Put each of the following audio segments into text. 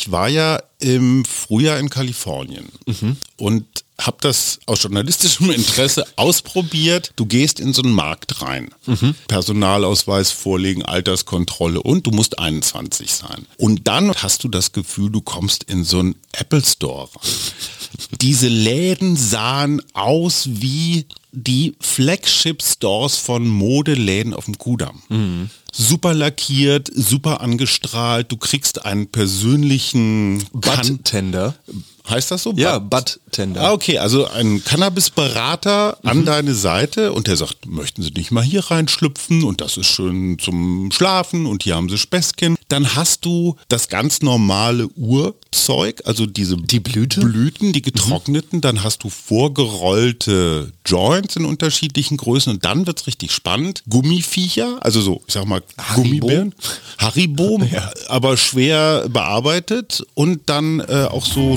Ich war ja im Frühjahr in Kalifornien und habe das aus journalistischem Interesse ausprobiert. Du gehst in so einen Markt rein, Personalausweis vorlegen, Alterskontrolle und du musst 21 sein. Und dann hast du das Gefühl, du kommst in so einen Apple Store rein. Diese Läden sahen aus wie die Flagship-Stores von Modeläden auf dem Kudamm. Super lackiert, super angestrahlt. Du kriegst einen persönlichen Butt-Tender. Heißt das so? Ja, Butt-Tender. Ah, okay, also ein Cannabis-Berater an deine Seite und der sagt, möchten Sie nicht mal hier reinschlüpfen und das ist schön zum Schlafen und hier haben Sie Späßchen. Dann hast du das ganz normale Urzeug, also diese Die Blüte? Blüten, die getrockneten, dann hast du vorgerollte Joints in unterschiedlichen Größen und dann wird's richtig spannend. Gummiviecher, also so, ich sag mal, Haribo? Gummibären. Haribo, aber schwer bearbeitet und dann äh, auch so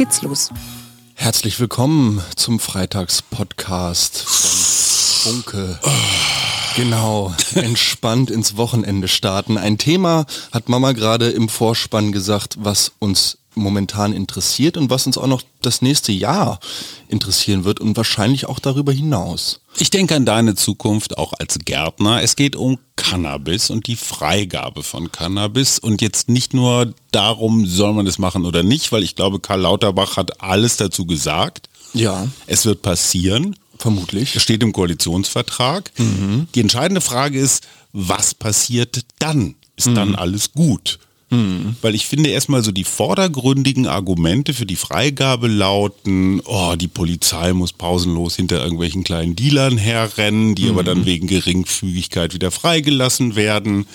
geht's los. Herzlich willkommen zum Freitagspodcast von Funke. Genau, entspannt ins Wochenende starten. Ein Thema hat Mama gerade im Vorspann gesagt, was uns momentan interessiert und was uns auch noch das nächste Jahr interessieren wird und wahrscheinlich auch darüber hinaus. Ich denke an deine Zukunft auch als Gärtner. Es geht um Cannabis und die Freigabe von Cannabis und jetzt nicht nur darum, soll man das machen oder nicht, weil ich glaube, Karl Lauterbach hat alles dazu gesagt. Ja, Es wird passieren. vermutlich. Das steht im Koalitionsvertrag. Die entscheidende Frage ist, was passiert dann? Ist dann alles gut? Weil ich finde erstmal so die vordergründigen Argumente für die Freigabe lauten, oh, die Polizei muss pausenlos hinter irgendwelchen kleinen Dealern herrennen, die aber dann wegen Geringfügigkeit wieder freigelassen werden.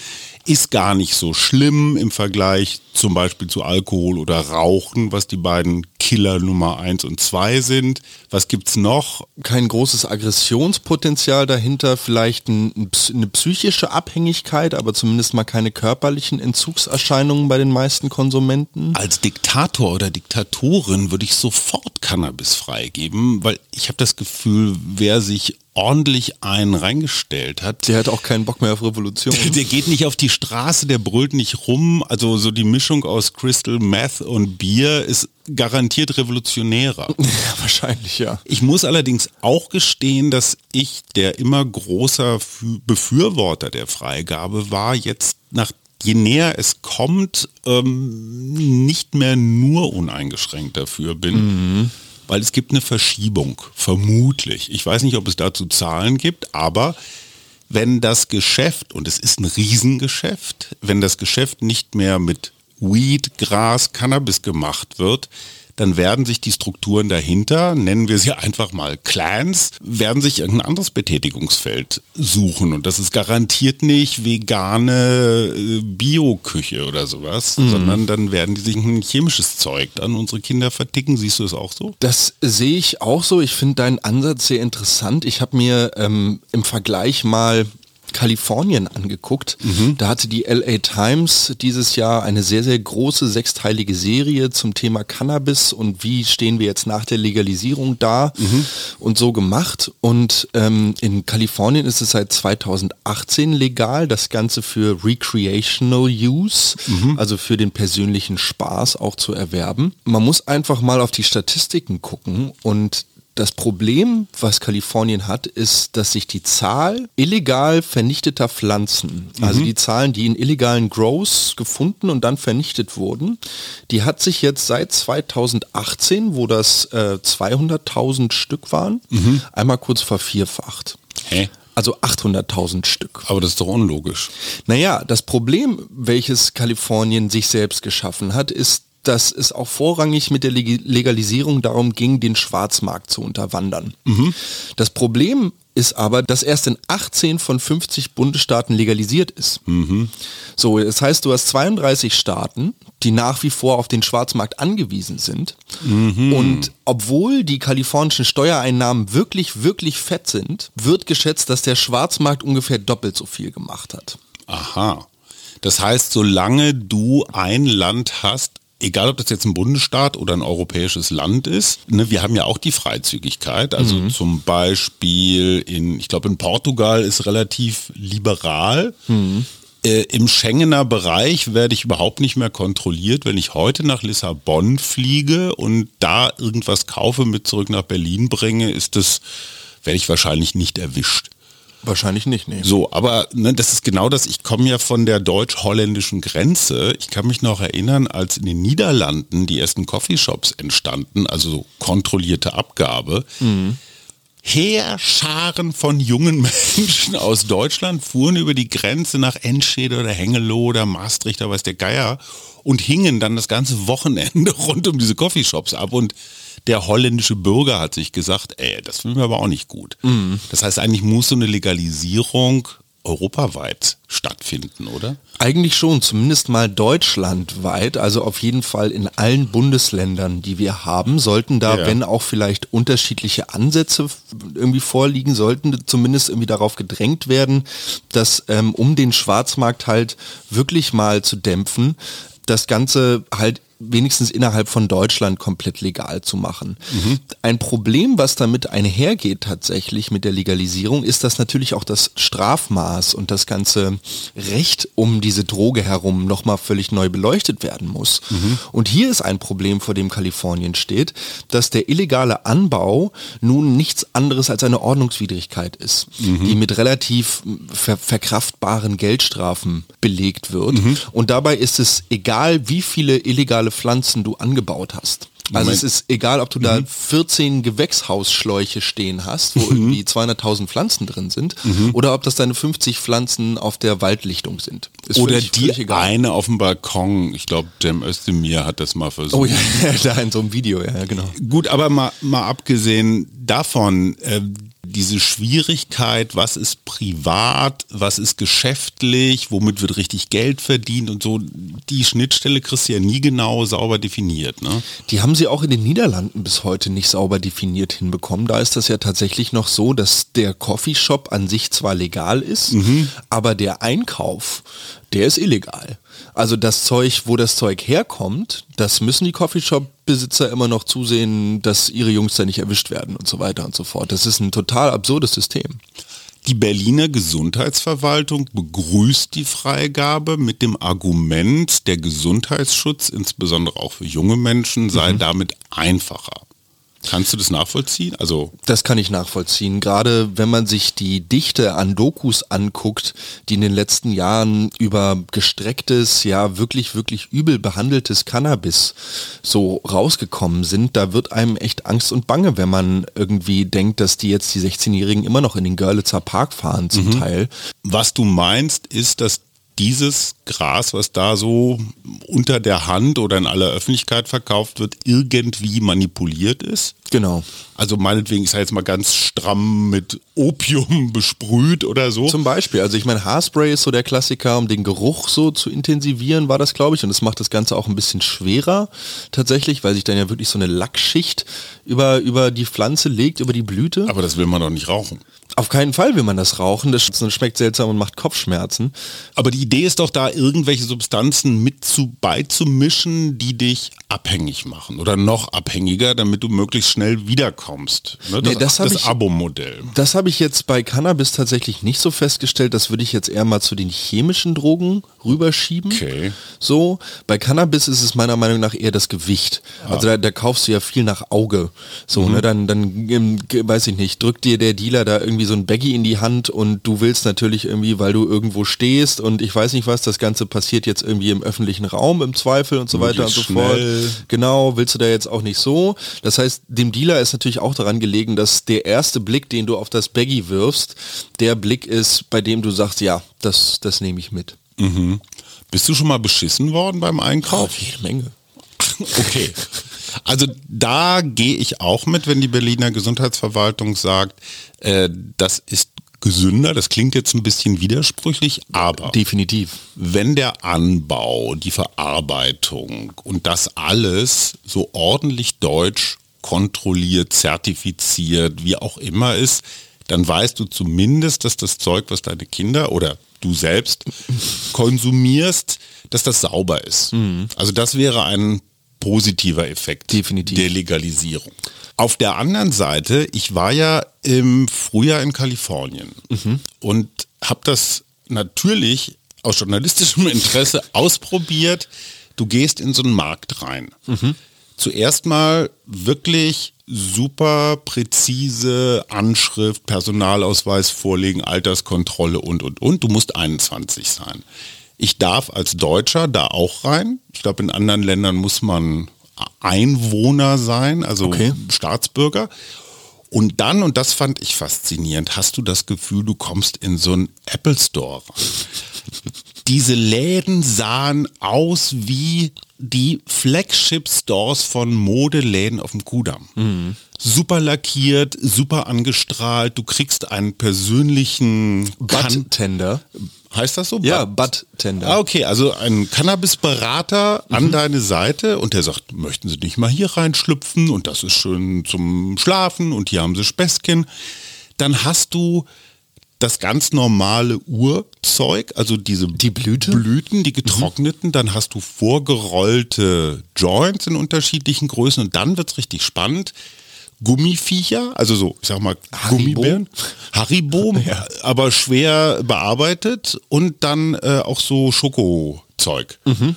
Ist gar nicht so schlimm im Vergleich zum Beispiel zu Alkohol oder Rauchen, was die beiden Killer Nummer eins und zwei sind. Was gibt's noch? kein großes Aggressionspotenzial dahinter, vielleicht ein, eine psychische Abhängigkeit, aber zumindest mal keine körperlichen Entzugserscheinungen bei den meisten Konsumenten. Als Diktator oder Diktatorin würde ich sofort Cannabis freigeben, weil ich habe das Gefühl, wer sich ordentlich einen reingestellt hat, Der hat auch keinen Bock mehr auf Revolution. der geht nicht auf die Straße, der brüllt nicht rum. Also so die Mischung aus Crystal Meth und Bier ist garantiert revolutionärer. ja, wahrscheinlich, ja. Ich muss allerdings auch gestehen, dass ich, der immer großer Fü- Befürworter der Freigabe war, jetzt nach je näher es kommt, ähm, nicht mehr nur uneingeschränkt dafür bin. Weil es gibt eine Verschiebung, vermutlich. Ich weiß nicht, ob es dazu Zahlen gibt, aber wenn das Geschäft, und es ist ein Riesengeschäft, wenn das Geschäft nicht mehr mit Weed, Gras, Cannabis gemacht wird, dann werden sich die Strukturen dahinter, nennen wir sie einfach mal Clans, werden sich irgendein anderes Betätigungsfeld suchen. Und das ist garantiert nicht vegane äh, Bioküche oder sowas, sondern dann werden die sich ein chemisches Zeug an unsere Kinder verticken. Siehst du es auch so? Das sehe ich auch so. Ich finde deinen Ansatz sehr interessant. Ich habe mir ähm, im Vergleich mal Kalifornien angeguckt. Da hatte die LA Times dieses Jahr eine sehr, sehr große sechsteilige Serie zum Thema Cannabis und wie stehen wir jetzt nach der Legalisierung da und so gemacht. Und ähm, in Kalifornien ist es seit 2018 legal, das Ganze für Recreational Use, also für den persönlichen Spaß auch zu erwerben. Man muss einfach mal auf die Statistiken gucken und das Problem, was Kalifornien hat, ist, dass sich die Zahl illegal vernichteter Pflanzen, also die Zahlen, die in illegalen Grows gefunden und dann vernichtet wurden, die hat sich jetzt seit 2018, wo das äh, 200.000 Stück waren, einmal kurz vervierfacht. Hä? Also 800.000 Stück. Aber das ist doch unlogisch. Naja, das Problem, welches Kalifornien sich selbst geschaffen hat, ist, dass es auch vorrangig mit der Leg- Legalisierung darum ging, den Schwarzmarkt zu unterwandern. Das Problem ist aber, dass erst in 18 von 50 Bundesstaaten legalisiert ist. So, das heißt, du hast 32 Staaten, die nach wie vor auf den Schwarzmarkt angewiesen sind. Und obwohl die kalifornischen Steuereinnahmen wirklich, wirklich fett sind, wird geschätzt, dass der Schwarzmarkt ungefähr doppelt so viel gemacht hat. Aha. Das heißt, solange du ein Land hast, egal ob das jetzt ein Bundesstaat oder ein europäisches Land ist, ne, wir haben ja auch die Freizügigkeit. Also zum Beispiel in, ich glaube in Portugal ist relativ liberal. Äh, Im Schengener Bereich werde ich überhaupt nicht mehr kontrolliert, wenn ich heute nach Lissabon fliege und da irgendwas kaufe, mit zurück nach Berlin bringe, ist das, werde ich wahrscheinlich nicht erwischt. Wahrscheinlich nicht, nee. So, aber ne, das ist genau das. Ich komme ja von der deutsch-holländischen Grenze. Ich kann mich noch erinnern, als in den Niederlanden die ersten Coffeeshops entstanden, also so kontrollierte Abgabe. Heerscharen von jungen Menschen aus Deutschland fuhren über die Grenze nach Enschede oder Hengelo oder Maastricht, da weiß der Geier, und hingen dann das ganze Wochenende rund um diese Coffeeshops ab. Und der holländische Bürger hat sich gesagt, ey, das finden wir aber auch nicht gut. Das heißt, eigentlich muss so eine Legalisierung europaweit stattfinden, oder? Eigentlich schon, zumindest mal deutschlandweit, also auf jeden Fall in allen Bundesländern, die wir haben, sollten da, Ja. wenn auch vielleicht unterschiedliche Ansätze irgendwie vorliegen, sollten zumindest irgendwie darauf gedrängt werden, dass ähm, um den Schwarzmarkt halt wirklich mal zu dämpfen, das Ganze halt wenigstens innerhalb von Deutschland komplett legal zu machen. Ein Problem, was damit einhergeht tatsächlich mit der Legalisierung, ist, dass natürlich auch das Strafmaß und das ganze Recht um diese Droge herum nochmal völlig neu beleuchtet werden muss. Und hier ist ein Problem, vor dem Kalifornien steht, dass der illegale Anbau nun nichts anderes als eine Ordnungswidrigkeit ist, die mit relativ ver verkraftbaren Geldstrafen belegt wird. Und dabei ist es egal, wie viele illegale Pflanzen du angebaut hast. Also Moment. es ist egal, ob du da 14 Gewächshausschläuche stehen hast, wo irgendwie 200.000 Pflanzen drin sind, oder ob das deine 50 Pflanzen auf der Waldlichtung sind. Ist Oder völlig- die völlig egal. eine auf dem Balkon. Ich glaube, Cem Özdemir hat das mal versucht. Oh ja, da in so einem Video, ja, ja, genau. Gut, aber mal, mal abgesehen davon, äh, diese Schwierigkeit, was ist privat, was ist geschäftlich, womit wird richtig Geld verdient und so, die Schnittstelle kriegst du ja nie genau sauber definiert. Ne? Die haben sie auch in den Niederlanden bis heute nicht sauber definiert hinbekommen. Da ist das ja tatsächlich noch so, dass der Coffeeshop an sich zwar legal ist, aber der Einkauf, der ist illegal. Also das Zeug, wo das Zeug herkommt, das müssen die Coffeeshop-Besitzer immer noch zusehen, dass ihre Jungs da nicht erwischt werden und so weiter und so fort. Das ist ein total absurdes System. Die Berliner Gesundheitsverwaltung begrüßt die Freigabe mit dem Argument, der Gesundheitsschutz, insbesondere auch für junge Menschen, sei damit einfacher. Kannst du das nachvollziehen? Also Das kann ich nachvollziehen. Gerade wenn man sich die Dichte an Dokus anguckt, die in den letzten Jahren über gestrecktes, ja wirklich, wirklich übel behandeltes Cannabis so rausgekommen sind, da wird einem echt Angst und Bange, wenn man irgendwie denkt, dass die jetzt die 16-Jährigen immer noch in den Görlitzer Park fahren zum Teil. Was du meinst, ist, dass dieses Gras, was da so unter der Hand oder in aller Öffentlichkeit verkauft wird, irgendwie manipuliert ist? Genau. Also meinetwegen, ich sage jetzt mal ganz stramm mit Opium besprüht oder so. Zum Beispiel, also ich meine, Haarspray ist so der Klassiker, um den Geruch so zu intensivieren, war das, glaube ich. Und das macht das Ganze auch ein bisschen schwerer tatsächlich, weil sich dann ja wirklich so eine Lackschicht über, über die Pflanze legt, über die Blüte. Aber das will man doch nicht rauchen. Auf keinen Fall will man das rauchen, das schmeckt seltsam und macht Kopfschmerzen. Aber die Idee ist doch da, irgendwelche Substanzen mit zu beizumischen, die dich abhängig machen oder noch abhängiger, damit du möglichst schnell wiederkommst. Ne? Das, Nee, das das ich- Abo-Modell. Das habe ich jetzt bei Cannabis tatsächlich nicht so festgestellt. Das würde ich jetzt eher mal zu den chemischen Drogen rüberschieben. Okay. So, bei Cannabis ist es meiner Meinung nach eher das Gewicht. Also da, da kaufst du ja viel nach Auge. So, ne, dann, dann, ähm, weiß ich nicht, drückt dir der Dealer da irgendwie so ein Baggy in die Hand und du willst natürlich irgendwie, weil du irgendwo stehst und ich weiß nicht was, das Ganze passiert jetzt irgendwie im öffentlichen Raum im Zweifel und so weiter und so fort. schnell. Genau, willst du da jetzt auch nicht so. Das heißt, dem Dealer ist natürlich auch daran gelegen, dass der erste Blick, den du auf das Baggy wirfst, der Blick ist, bei dem du sagst, ja, das, das nehme ich mit. Mhm. Bist du schon mal beschissen worden beim Einkauf? Auf jede Menge. Okay. Also da gehe ich auch mit, wenn die Berliner Gesundheitsverwaltung sagt, äh, das ist gesünder. Das klingt jetzt ein bisschen widersprüchlich, aber definitiv. Wenn der Anbau, die Verarbeitung und das alles so ordentlich deutsch kontrolliert, zertifiziert, wie auch immer ist, dann weißt du zumindest, dass das Zeug, was deine Kinder oder du selbst konsumierst, dass das sauber ist. Mhm. Also das wäre ein positiver Effekt Definitiv. der Legalisierung. Auf der anderen Seite, ich war ja im Frühjahr in Kalifornien mhm. und habe das natürlich aus journalistischem Interesse ausprobiert. Du gehst in so einen Markt rein. Mhm. Zuerst mal wirklich super präzise Anschrift, Personalausweis vorlegen, Alterskontrolle und, und, und. Du musst 21 sein. Ich darf als Deutscher da auch rein. Ich glaube, in anderen Ländern muss man Einwohner sein, also okay. Staatsbürger. Und dann, und das fand ich faszinierend, hast du das Gefühl, du kommst in so einen Apple Store. Diese Läden sahen aus wie die Flagship-Stores von Modeläden auf dem Kudamm. Mhm. Super lackiert, super angestrahlt, du kriegst einen persönlichen Bartender. Heißt das so? Ja, Bud-Tender. Ah, okay, also ein Cannabis-Berater mhm. an deine Seite und der sagt, möchten Sie nicht mal hier reinschlüpfen und das ist schön zum Schlafen und hier haben Sie Späßchen. Dann hast du das ganz normale Urzeug, also diese die Blüte? Blüten, die getrockneten, mhm. dann hast du vorgerollte Joints in unterschiedlichen Größen und dann wird es richtig spannend. Gummiviecher, also so, ich sag mal, Haribo. Gummibären, Haribo, ja. aber schwer bearbeitet und dann äh, auch so Schokozeug. Mhm.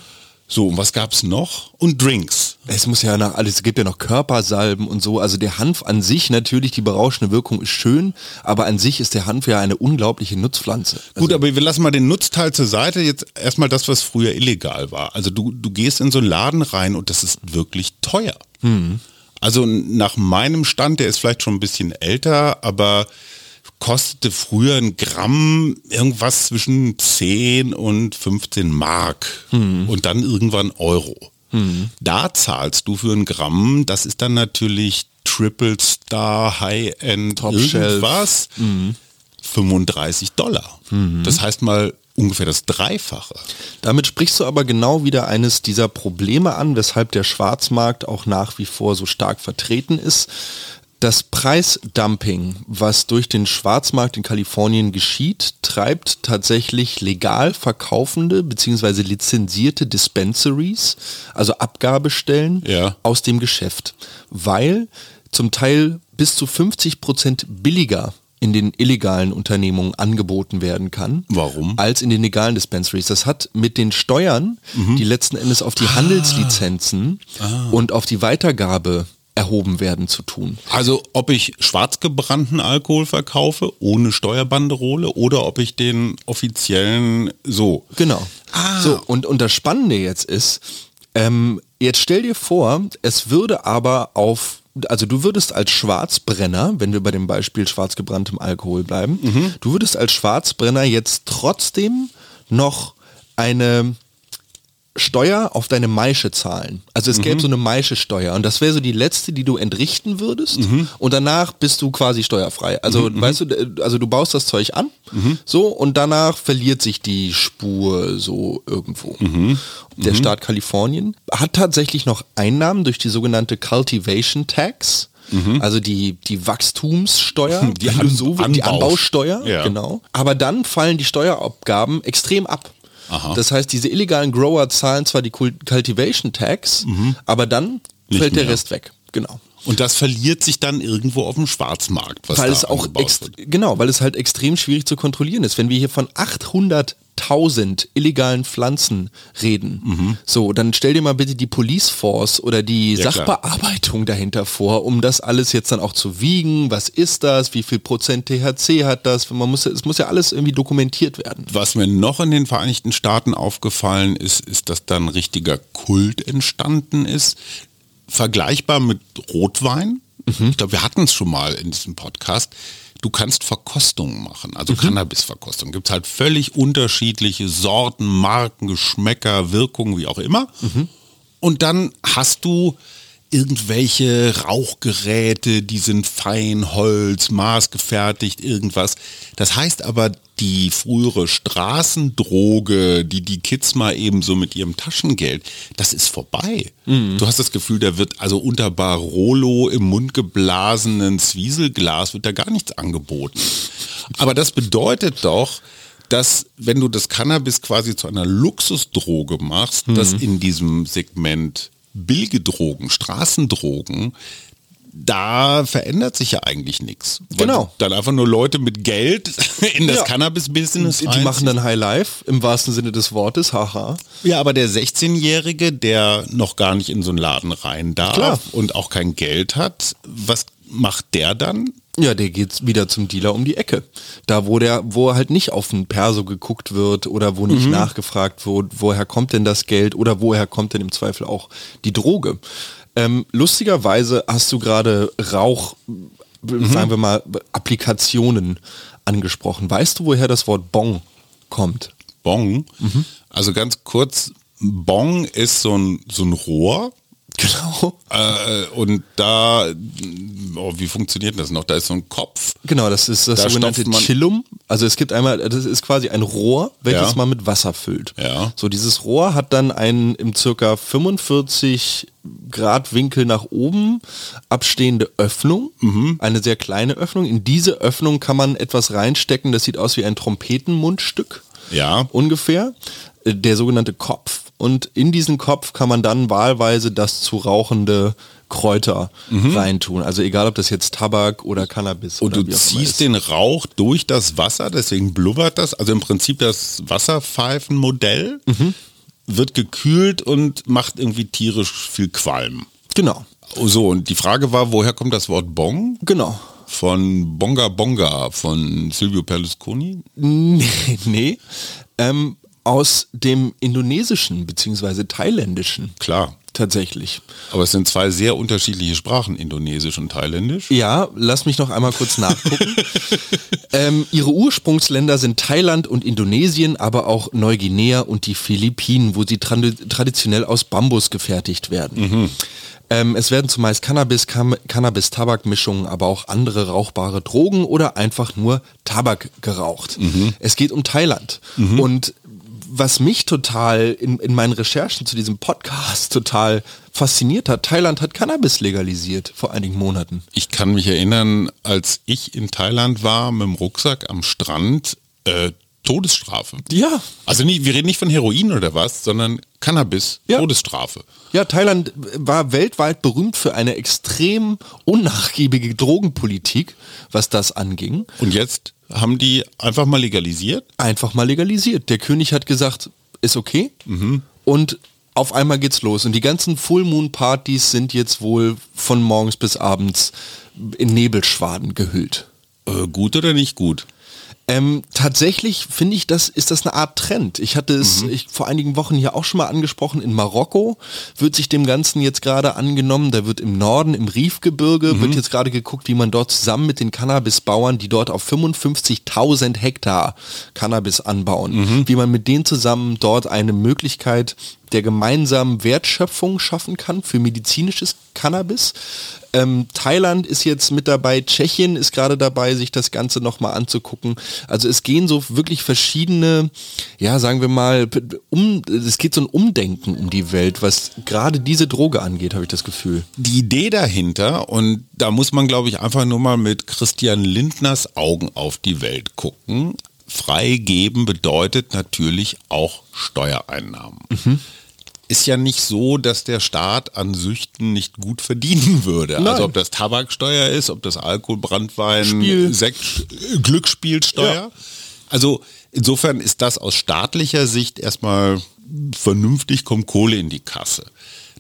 So, und was gab's noch? Und Drinks. Es muss ja nach alles, es gibt ja noch Körpersalben und so. Also der Hanf an sich natürlich, die berauschende Wirkung ist schön, aber an sich ist der Hanf ja eine unglaubliche Nutzpflanze. Also Gut, aber wir lassen mal den Nutzteil zur Seite. Jetzt erstmal das, was früher illegal war. Also du, du gehst in so einen Laden rein und das ist wirklich teuer. Mhm. Also nach meinem Stand, der ist vielleicht schon ein bisschen älter, aber kostete früher ein Gramm irgendwas zwischen 10 und 15 Mark mhm. und dann irgendwann Euro. Mhm. Da zahlst du für ein Gramm, das ist dann natürlich Triple Star, High-End, irgendwas, mhm. 35 Dollar. Mhm. Das heißt mal ungefähr das Dreifache. Damit sprichst du aber genau wieder eines dieser Probleme an, weshalb der Schwarzmarkt auch nach wie vor so stark vertreten ist. Das Preisdumping, was durch den Schwarzmarkt in Kalifornien geschieht, treibt tatsächlich legal verkaufende bzw. lizenzierte Dispensaries, also Abgabestellen, ja. aus dem Geschäft, weil zum Teil bis zu 50 Prozent billiger in den illegalen Unternehmungen angeboten werden kann. Warum? Als in den legalen Dispensaries. Das hat mit den Steuern, mhm. die letzten Endes auf die ah. Handelslizenzen ah. und auf die Weitergabe erhoben werden zu tun. Also ob ich schwarz gebrannten Alkohol verkaufe ohne Steuerbanderole oder ob ich den offiziellen so. Genau. Ah. So und und das Spannende jetzt ist, ähm, jetzt stell dir vor, es würde aber auf also du würdest als Schwarzbrenner, wenn wir bei dem Beispiel schwarz gebranntem Alkohol bleiben, mhm. du würdest als Schwarzbrenner jetzt trotzdem noch eine Steuer auf deine Maische zahlen. Also es mhm. gäbe so eine Maische-Steuer und das wäre so die letzte, die du entrichten würdest mhm. und danach bist du quasi steuerfrei. Also mhm. weißt du, also du baust das Zeug an, mhm. so und danach verliert sich die Spur so irgendwo. Mhm. Der mhm. Staat Kalifornien hat tatsächlich noch Einnahmen durch die sogenannte Cultivation Tax. Also die, die Wachstumssteuer, die, An so, die Anbausteuer, ja. genau. Aber dann fallen die Steuerabgaben extrem ab. Aha. Das heißt, diese illegalen Grower zahlen zwar die Cultivation Tax, mhm. aber dann Nicht fällt der mehr. Rest weg. Genau. Und das verliert sich dann irgendwo auf dem Schwarzmarkt. weil es auch genau, weil es halt extrem schwierig zu kontrollieren ist. Wenn wir hier von 800 1000 illegalen Pflanzen reden. Mhm. So, dann stell dir mal bitte die Police Force oder die ja, Sachbearbeitung klar. dahinter vor, um das alles jetzt dann auch zu wiegen. Was ist das? Wie viel Prozent THC hat das? Man muss, es muss ja alles irgendwie dokumentiert werden. Was mir noch in den Vereinigten Staaten aufgefallen ist, ist, dass da ein richtiger Kult entstanden ist. Vergleichbar mit Rotwein. Mhm. Ich glaube, wir hatten es schon mal in diesem Podcast du kannst Verkostungen machen, also mhm. Cannabis-Verkostungen. Gibt halt völlig unterschiedliche Sorten, Marken, Geschmäcker, Wirkungen, wie auch immer. Mhm. Und dann hast du irgendwelche Rauchgeräte, die sind fein, Holz, maßgefertigt, irgendwas. Das heißt aber, die frühere Straßendroge, die die Kids mal eben so mit ihrem Taschengeld, das ist vorbei. Mhm. Du hast das Gefühl, da wird also unter Barolo im Mund geblasenen Zwieselglas wird da gar nichts angeboten. Aber das bedeutet doch, dass wenn du das Cannabis quasi zu einer Luxusdroge machst, mhm. dass in diesem Segment billige Drogen, Straßendrogen, da verändert sich ja eigentlich nichts. Genau. Dann einfach nur Leute mit Geld in das ja. Cannabis-Business. Die machen dann High Life im wahrsten Sinne des Wortes, haha. Ja, aber der 16-Jährige, der noch gar nicht in so einen Laden rein darf Klar. und auch kein Geld hat, was macht der dann? Ja, der geht wieder zum Dealer um die Ecke. Da, wo der, wo halt nicht auf ein Perso geguckt wird oder wo nicht mhm. nachgefragt wird, woher kommt denn das Geld oder woher kommt denn im Zweifel auch die Droge. Ähm, lustigerweise hast du gerade Rauch, mhm. sagen wir mal, Applikationen angesprochen. Weißt du, woher das Wort Bong kommt? Bong? Mhm. Also ganz kurz, Bong ist so ein, so ein Rohr, Genau. Äh, und da, oh, wie funktioniert das noch? Da ist so ein Kopf. Genau, das ist das da sogenannte Chillum. Also es gibt einmal, das ist quasi ein Rohr, welches ja. man mit Wasser füllt. Ja. So, dieses Rohr hat dann einen im circa 45 Grad Winkel nach oben abstehende Öffnung, mhm. eine sehr kleine Öffnung. In diese Öffnung kann man etwas reinstecken, das sieht aus wie ein Trompetenmundstück. Ja. Ungefähr. Äh, der sogenannte Kopf und in diesen Kopf kann man dann wahlweise das zu rauchende Kräuter mhm. reintun. Also egal, ob das jetzt Tabak oder Cannabis Und oder du ziehst den Rauch durch das Wasser, deswegen blubbert das. Also im Prinzip das Wasserpfeifenmodell mhm. wird gekühlt und macht irgendwie tierisch viel Qualm. Genau. So, und die Frage war, woher kommt das Wort Bong? Genau. Von Bonga Bonga von Silvio Berlusconi? Nee, nee. Ähm, aus dem Indonesischen bzw. Thailändischen. Klar. Tatsächlich. Aber es sind zwei sehr unterschiedliche Sprachen, Indonesisch und Thailändisch. Ja, lass mich noch einmal kurz nachgucken. ähm, ihre Ursprungsländer sind Thailand und Indonesien, aber auch Neuguinea und die Philippinen, wo sie traditionell aus Bambus gefertigt werden. Mhm. Ähm, es werden zumeist Cannabis, Cannabis-Tabak-Mischungen, aber auch andere rauchbare Drogen oder einfach nur Tabak geraucht. Mhm. Es geht um Thailand. Mhm. Und was mich total in, in meinen Recherchen zu diesem Podcast total fasziniert hat, Thailand hat Cannabis legalisiert vor einigen Monaten. Ich kann mich erinnern, als ich in Thailand war mit dem Rucksack am Strand, äh, Todesstrafe. Ja. Also nie, wir reden nicht von Heroin oder was, sondern Cannabis, ja. Todesstrafe. Ja, Thailand war weltweit berühmt für eine extrem unnachgiebige Drogenpolitik, was das anging. Und jetzt haben die einfach mal legalisiert? Einfach mal legalisiert. Der König hat gesagt, ist okay. Mhm. Und auf einmal geht's los. Und die ganzen Full Moon Partys sind jetzt wohl von morgens bis abends in Nebelschwaden gehüllt. Äh, gut oder nicht gut? Ähm, tatsächlich finde ich, das ist das eine Art Trend. Ich hatte es mhm. ich, vor einigen Wochen hier auch schon mal angesprochen. In Marokko wird sich dem Ganzen jetzt gerade angenommen. Da wird im Norden, im Riefgebirge, mhm. wird jetzt gerade geguckt, wie man dort zusammen mit den Cannabisbauern, die dort auf 55.000 Hektar Cannabis anbauen, mhm. wie man mit denen zusammen dort eine Möglichkeit der gemeinsamen Wertschöpfung schaffen kann für medizinisches Cannabis. Ähm, Thailand ist jetzt mit dabei, Tschechien ist gerade dabei, sich das Ganze nochmal anzugucken. Also es gehen so wirklich verschiedene, ja, sagen wir mal, um, es geht so ein Umdenken um die Welt, was gerade diese Droge angeht, habe ich das Gefühl. Die Idee dahinter, und da muss man, glaube ich, einfach nur mal mit Christian Lindners Augen auf die Welt gucken. Freigeben bedeutet natürlich auch Steuereinnahmen. Mhm ist ja nicht so, dass der Staat an Süchten nicht gut verdienen würde. Also Nein. Also ob das Tabaksteuer ist, ob das Alkohol, Brandwein, Spiel. Sekt, Glücksspielsteuer. Ja. Also insofern ist das aus staatlicher Sicht erstmal vernünftig, kommt Kohle in die Kasse.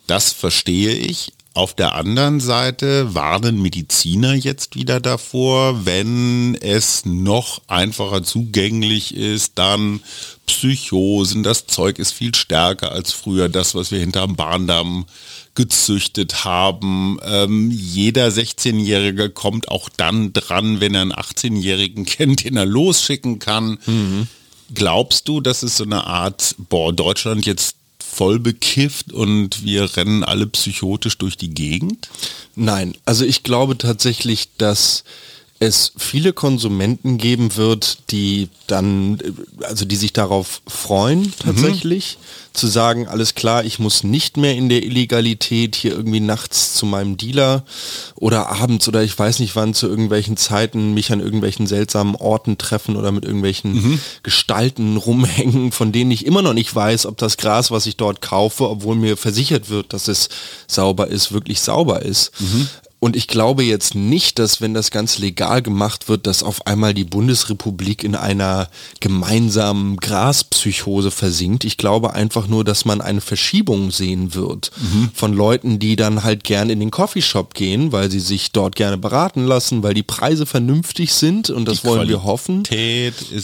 Das verstehe ich. Auf der anderen Seite warnen Mediziner jetzt wieder davor, wenn es noch einfacher zugänglich ist, dann Psychosen, das Zeug ist viel stärker als früher, das, was wir hinterm Bahndamm gezüchtet haben. Ähm, jeder 16-Jährige kommt auch dann dran, wenn er einen 18-Jährigen kennt, den er losschicken kann. Mhm. Glaubst du, dass es so eine Art, boah, Deutschland jetzt voll bekifft und wir rennen alle psychotisch durch die Gegend? Nein, also ich glaube tatsächlich, dass es viele Konsumenten geben wird, die dann, also die sich darauf freuen tatsächlich, mhm. zu sagen, alles klar, ich muss nicht mehr in der Illegalität hier irgendwie nachts zu meinem Dealer oder abends oder ich weiß nicht wann zu irgendwelchen Zeiten mich an irgendwelchen seltsamen Orten treffen oder mit irgendwelchen mhm. Gestalten rumhängen, von denen ich immer noch nicht weiß, ob das Gras, was ich dort kaufe, obwohl mir versichert wird, dass es sauber ist, wirklich sauber ist. Mhm. Und ich glaube jetzt nicht, dass wenn das ganz legal gemacht wird, dass auf einmal die Bundesrepublik in einer gemeinsamen Graspsychose versinkt. Ich glaube einfach nur, dass man eine Verschiebung sehen wird mhm. von Leuten, die dann halt gern in den Coffeeshop gehen, weil sie sich dort gerne beraten lassen, weil die Preise vernünftig sind und das die wollen Qualität wir hoffen.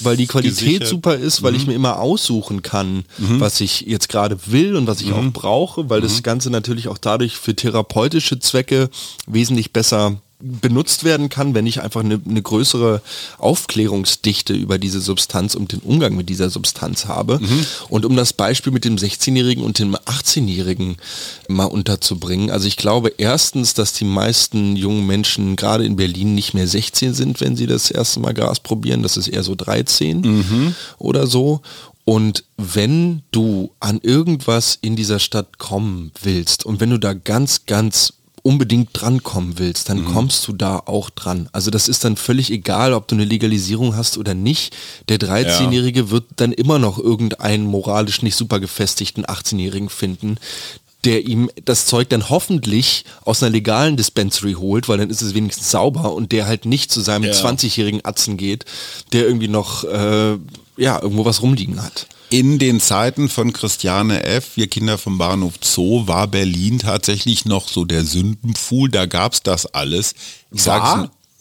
weil die Qualität gesichert. super ist, weil mhm. ich mir immer aussuchen kann, mhm. was ich jetzt gerade will und was ich auch mhm. brauche, weil das mhm. Ganze natürlich auch dadurch für therapeutische Zwecke wesentlich besser benutzt werden kann, wenn ich einfach eine, eine, größere Aufklärungsdichte über diese Substanz und den Umgang mit dieser Substanz habe. Mhm. Und um das Beispiel mit dem 16-Jährigen und dem 18-Jährigen mal unterzubringen. Also ich glaube erstens, dass die meisten jungen Menschen gerade in Berlin nicht mehr 16 sind, wenn sie das erste Mal Gras probieren. Das ist eher so 13 mhm. oder so. Und wenn du an irgendwas in dieser Stadt kommen willst und wenn du da ganz, ganz unbedingt drankommen willst, dann mhm. kommst du da auch dran. Also das ist dann völlig egal, ob du eine Legalisierung hast oder nicht. Der 13-Jährige ja. wird dann immer noch irgendeinen moralisch nicht super gefestigten 18-Jährigen finden, der ihm das Zeug dann hoffentlich aus einer legalen Dispensary holt, weil dann ist es wenigstens sauber und der halt nicht zu seinem ja. 20-jährigen Atzen geht, der irgendwie noch äh, ja, irgendwo was rumliegen hat in den Zeiten von Christiane F., wir Kinder vom Bahnhof Zoo, war Berlin tatsächlich noch so der Sündenpfuhl, da gab es das alles.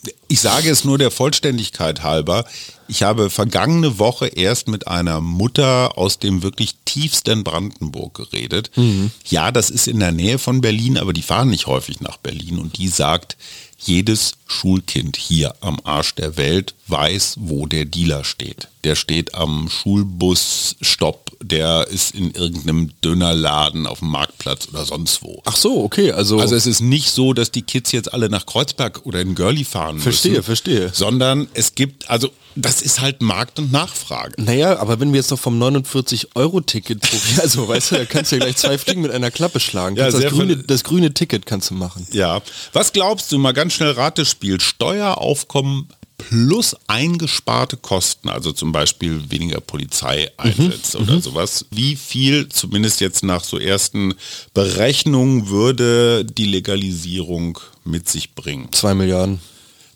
Ich, ich sage es nur der Vollständigkeit halber. Ich habe vergangene Woche erst mit einer Mutter aus dem wirklich tiefsten Brandenburg geredet. Mhm. Ja, das ist in der Nähe von Berlin, aber die fahren nicht häufig nach Berlin und die sagt, jedes Schulkind hier am Arsch der Welt weiß, wo der Dealer steht. Der steht am Schulbusstopp, der ist in irgendeinem Dönerladen auf dem Marktplatz oder sonst wo. Ach so, okay. Also, also es ist nicht so, dass die Kids jetzt alle nach Kreuzberg oder in Görli fahren verstehe, müssen. Verstehe, verstehe. Sondern es gibt, also das ist halt Markt und Nachfrage. Naja, aber wenn wir jetzt noch vom 49-Euro-Ticket probieren, also weißt du, da kannst du ja gleich zwei Fliegen mit einer Klappe schlagen. Ja, das, grüne, das grüne Ticket kannst du machen. Ja. Was glaubst du, mal ganz schnell Ratespiel, Steueraufkommen plus eingesparte Kosten, also zum Beispiel weniger Polizeieinsätze mhm, oder mhm. sowas. Wie viel, zumindest jetzt nach so ersten Berechnungen, würde die Legalisierung mit sich bringen? Zwei Milliarden.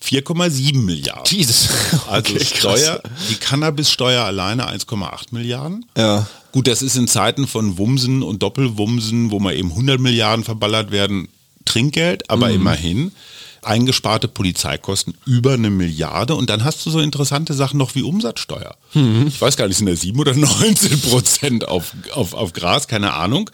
4,7 Milliarden. Jesus. Also okay, Steuer, die Cannabissteuer alleine 1,8 Milliarden. Ja. Gut, das ist in Zeiten von Wumsen und Doppelwumsen, wo mal eben 100 Milliarden verballert werden, Trinkgeld, aber mhm. immerhin eingesparte Polizeikosten über eine Milliarde und dann hast du so interessante Sachen noch wie Umsatzsteuer. Mhm. Ich weiß gar nicht, sind da 7 oder 19 Prozent auf, auf, auf Gras, keine Ahnung.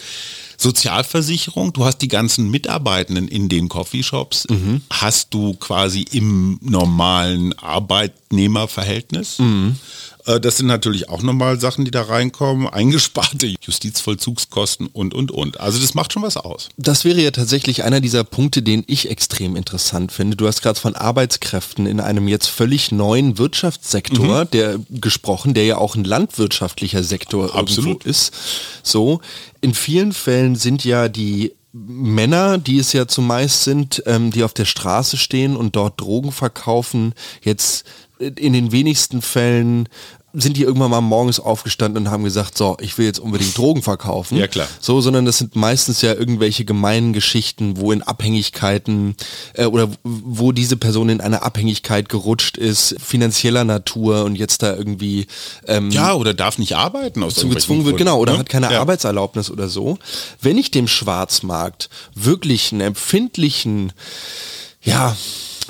Sozialversicherung, du hast die ganzen Mitarbeitenden in den Coffeeshops, mhm. hast du quasi im normalen Arbeitnehmerverhältnis. Mhm. Äh, das sind natürlich auch nochmal Sachen, die da reinkommen. Eingesparte Justizvollzugskosten und, und, und. Also das macht schon was aus. Das wäre ja tatsächlich einer dieser Punkte, den ich extrem interessant finde. Du hast gerade von Arbeitskräften in einem jetzt völlig neuen Wirtschaftssektor, mhm. der gesprochen, der ja auch ein landwirtschaftlicher Sektor Absolut. ist. So, in vielen Fällen sind ja die Männer, die es ja zumeist sind, ähm, die auf der Straße stehen und dort Drogen verkaufen, jetzt in den wenigsten Fällen sind die irgendwann mal morgens aufgestanden und haben gesagt, so, ich will jetzt unbedingt Drogen verkaufen. Ja, klar. So, sondern das sind meistens ja irgendwelche gemeinen Geschichten, wo in Abhängigkeiten äh, oder wo diese Person in eine Abhängigkeit gerutscht ist, finanzieller Natur und jetzt da irgendwie ähm, Ja, oder darf nicht arbeiten aus zu gezwungen wird, genau, oder ne? hat keine ja. Arbeitserlaubnis oder so. Wenn ich dem Schwarzmarkt wirklich einen empfindlichen ja,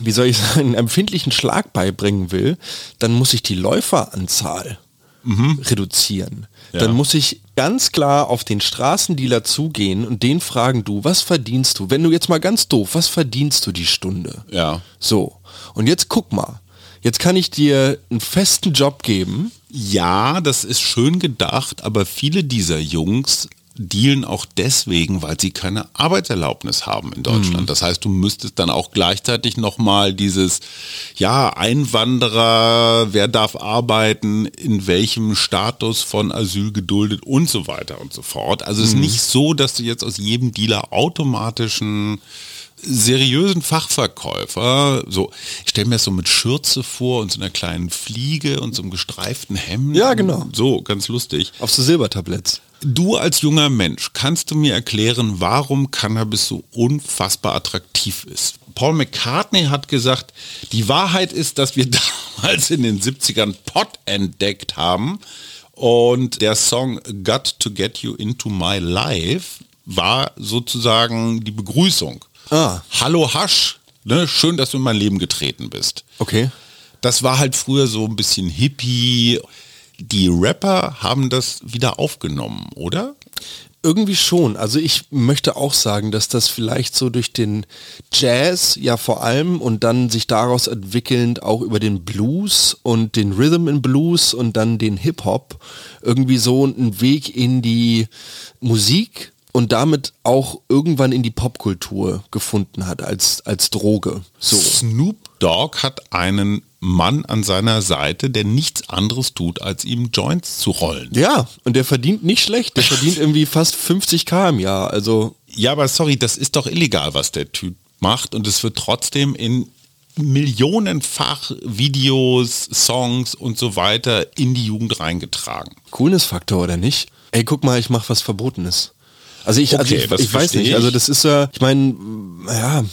wie soll ich sagen, einen empfindlichen Schlag beibringen will, dann muss ich die Läuferanzahl mhm. reduzieren. Ja. Dann muss ich ganz klar auf den Straßendealer zugehen und den fragen, du, was verdienst du? Wenn du jetzt mal ganz doof, was verdienst du die Stunde? Ja. So. Und jetzt guck mal. Jetzt kann ich dir einen festen Job geben. Ja, das ist schön gedacht, aber viele dieser Jungs dealen auch deswegen, weil sie keine Arbeitserlaubnis haben in Deutschland. Mhm. Das heißt, du müsstest dann auch gleichzeitig nochmal dieses, ja, Einwanderer, wer darf arbeiten, in welchem Status von Asyl geduldet und so weiter und so fort. Also es ist mhm. nicht so, dass du jetzt aus jedem Dealer automatischen seriösen Fachverkäufer, so, ich stelle mir das so mit Schürze vor und so einer kleinen Fliege und so einem gestreiften Hemd. Ja, genau. So, ganz lustig. Auf so Silbertabletts. Du als junger Mensch, kannst du mir erklären, warum Cannabis so unfassbar attraktiv ist? Paul McCartney hat gesagt, die Wahrheit ist, dass wir damals in den 70ern Pot entdeckt haben und der Song Got to Get You Into My Life war sozusagen die Begrüßung. Ah. Hallo Hasch, ne? schön, dass du in mein Leben getreten bist. Okay. Das war halt früher so ein bisschen hippie. Die Rapper haben das wieder aufgenommen, oder? Irgendwie schon. Also ich möchte auch sagen, dass das vielleicht so durch den Jazz ja vor allem und dann sich daraus entwickelnd auch über den Blues und den Rhythm in Blues und dann den Hip-Hop irgendwie so einen Weg in die Musik und damit auch irgendwann in die Popkultur gefunden hat als, als Droge. So. Snoop Dogg hat einen Mann an seiner Seite, der nichts anderes tut, als ihm Joints zu rollen. Ja, und der verdient nicht schlecht. Der verdient irgendwie fast 50 k im Jahr. Also ja, aber sorry, das ist doch illegal, was der Typ macht. Und es wird trotzdem in millionenfach Videos, Songs und so weiter in die Jugend reingetragen. Coolness-Faktor, oder nicht? Ey, guck mal, ich mach was Verbotenes. Also ich, also okay, also ich, ich weiß nicht, also das ist ja, ich meine, ja.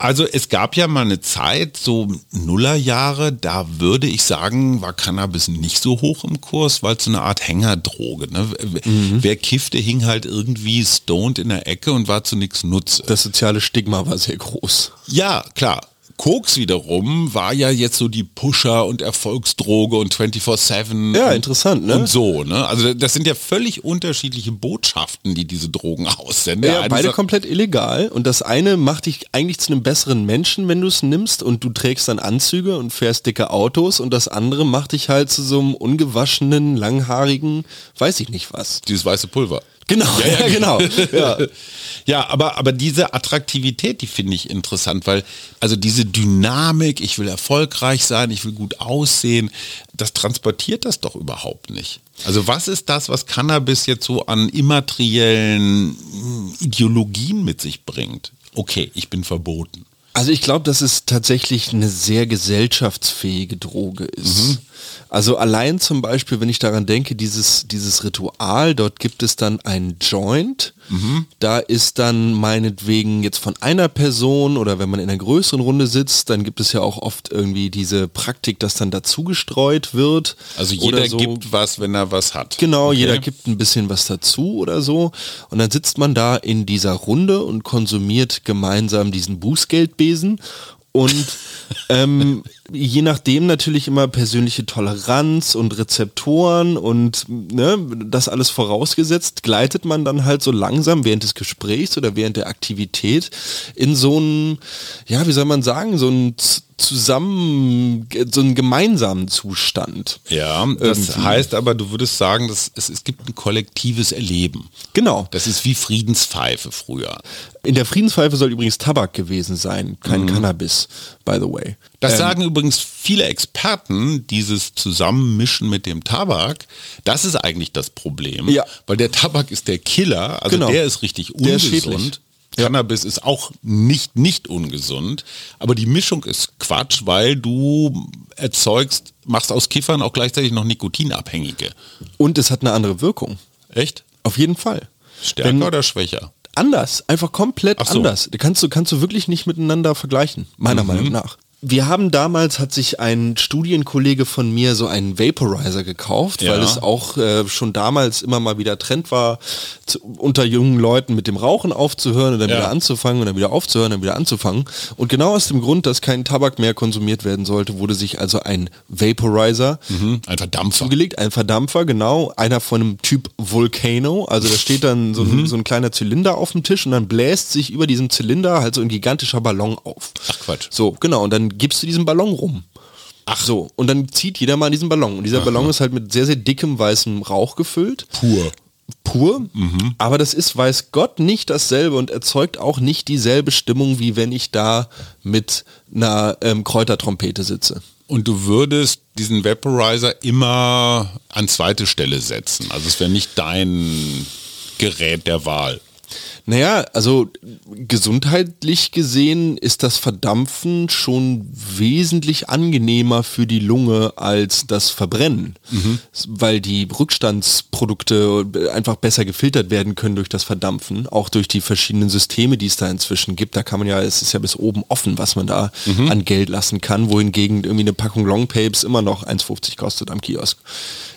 Also es gab ja mal eine Zeit, so Nullerjahre, da würde ich sagen, war Cannabis nicht so hoch im Kurs, weil es so eine Art Hängerdroge. Ne? Mhm. Wer kiffte, hing halt irgendwie stoned in der Ecke und war zu nichts Nutz. Das soziale Stigma war sehr groß. Ja, klar. Koks wiederum war ja jetzt so die Pusher und Erfolgsdroge und 24-7. Ja, interessant, ne? Und so, ne? Also das sind ja völlig unterschiedliche Botschaften, die diese Drogen aussenden. Ja, beide komplett illegal und das eine macht dich eigentlich zu einem besseren Menschen, wenn du es nimmst und du trägst dann Anzüge und fährst dicke Autos und das andere macht dich halt zu so einem ungewaschenen, langhaarigen, weiß ich nicht was. Dieses weiße Pulver. Genau, ja, ja genau. ja. ja, aber, aber diese Attraktivität, die finde ich interessant, weil also diese Dynamik, ich will erfolgreich sein, ich will gut aussehen, das transportiert das doch überhaupt nicht. Also was ist das, was Cannabis jetzt so an immateriellen Ideologien mit sich bringt? Okay, ich bin verboten. Also ich glaube, dass es tatsächlich eine sehr gesellschaftsfähige Droge ist. Mhm. Also allein zum Beispiel, wenn ich daran denke, dieses, dieses Ritual, dort gibt es dann ein Joint, mhm. da ist dann meinetwegen jetzt von einer Person oder wenn man in einer größeren Runde sitzt, dann gibt es ja auch oft irgendwie diese Praktik, dass dann dazu gestreut wird. Also jeder so. gibt was, wenn er was hat. Genau, okay. jeder gibt ein bisschen was dazu oder so. Und dann sitzt man da in dieser Runde und konsumiert gemeinsam diesen Bußgeldbesen und ähm, je nachdem natürlich immer persönliche Toleranz und Rezeptoren und ne, das alles vorausgesetzt, gleitet man dann halt so langsam während des Gesprächs oder während der Aktivität in so einen, ja, wie soll man sagen, so ein zusammen, so einen gemeinsamen Zustand. Ja, das irgendwie. heißt aber, du würdest sagen, dass es, es gibt ein kollektives Erleben. Genau. Das ist wie Friedenspfeife früher. In der Friedenspfeife soll übrigens Tabak gewesen sein, kein mhm. Cannabis, by the way. Das ähm, sagen übrigens viele Experten, dieses Zusammenmischen mit dem Tabak, das ist eigentlich das Problem. Ja. Weil der Tabak ist der Killer, also genau. der ist richtig ungesund. Ja. Cannabis ist auch nicht, nicht ungesund, aber die Mischung ist Quatsch, weil du erzeugst, machst aus Kiffern auch gleichzeitig noch Nikotinabhängige. Und es hat eine andere Wirkung. Echt? Auf jeden Fall. Stärker Wenn, oder schwächer? Anders, einfach komplett so. anders. Kannst du, kannst du wirklich nicht miteinander vergleichen, meiner mhm. Meinung nach. Wir haben damals, hat sich ein Studienkollege von mir so einen Vaporizer gekauft, ja. weil es auch äh, schon damals immer mal wieder Trend war, zu, unter jungen Leuten mit dem Rauchen aufzuhören und dann ja. wieder anzufangen und dann wieder aufzuhören und dann wieder anzufangen. Und genau aus dem Grund, dass kein Tabak mehr konsumiert werden sollte, wurde sich also ein Vaporizer mhm, ein Verdampfer zugelegt, ein Verdampfer, genau, einer von einem Typ Volcano, also da steht dann so, mhm. ein, so ein kleiner Zylinder auf dem Tisch und dann bläst sich über diesem Zylinder halt so ein gigantischer Ballon auf. Ach Quatsch. So, genau, und dann gibst du diesen Ballon rum. Ach so, und dann zieht jeder mal diesen Ballon. Und dieser Aha. Ballon ist halt mit sehr, sehr dickem weißem Rauch gefüllt. Pur. pur, aber das ist, weiß Gott, nicht dasselbe und erzeugt auch nicht dieselbe Stimmung, wie wenn ich da mit einer ähm, Kräutertrompete sitze. Und du würdest diesen Vaporizer immer an zweite Stelle setzen. Also es wäre nicht dein Gerät der Wahl. Naja, also gesundheitlich gesehen ist das Verdampfen schon wesentlich angenehmer für die Lunge als das Verbrennen, weil die Rückstandsprodukte einfach besser gefiltert werden können durch das Verdampfen, auch durch die verschiedenen Systeme, die es da inzwischen gibt. Da kann man ja, es ist ja bis oben offen, was man da an Geld lassen kann, wohingegen irgendwie eine Packung Longpapes immer noch 1,50 kostet am Kiosk.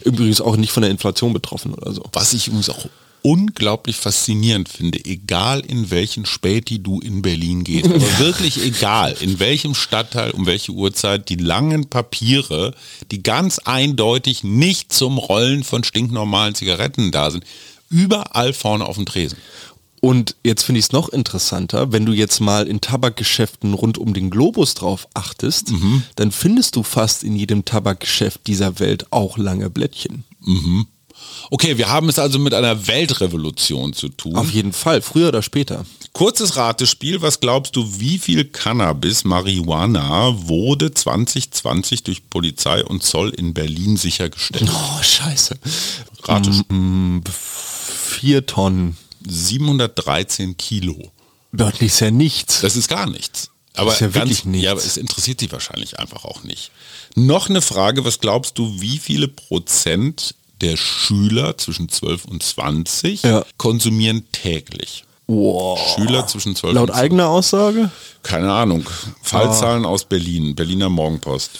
Übrigens auch nicht von der Inflation betroffen oder so. Was ich übrigens auch unglaublich faszinierend finde, egal in welchen Späti du in Berlin gehst, aber wirklich egal, in welchem Stadtteil, um welche Uhrzeit, die langen Papiere, die ganz eindeutig nicht zum Rollen von stinknormalen Zigaretten da sind, überall vorne auf dem Tresen. Und jetzt finde ich es noch interessanter, wenn du jetzt mal in Tabakgeschäften rund um den Globus drauf achtest, dann findest du fast in jedem Tabakgeschäft dieser Welt auch lange Blättchen. Okay, wir haben es also mit einer Weltrevolution zu tun. Auf jeden Fall, früher oder später. Kurzes Ratespiel, was glaubst du, wie viel Cannabis, Marihuana wurde 2020 durch Polizei und Zoll in Berlin sichergestellt? Oh, scheiße. Ratespiel. Mm, Vier Tonnen. 713 Kilo. Das ist ja nichts. Das ist gar nichts. Aber ist ja ganz, wirklich nichts. Ja, aber es interessiert sie wahrscheinlich einfach auch nicht. Noch eine Frage, was glaubst du, wie viele Prozent der Schüler zwischen 12 und 20 Ja. konsumieren täglich? Wow. Schüler zwischen 12 Laut und eigener Aussage? Keine Ahnung. Fallzahlen aus Berlin, Berliner Morgenpost.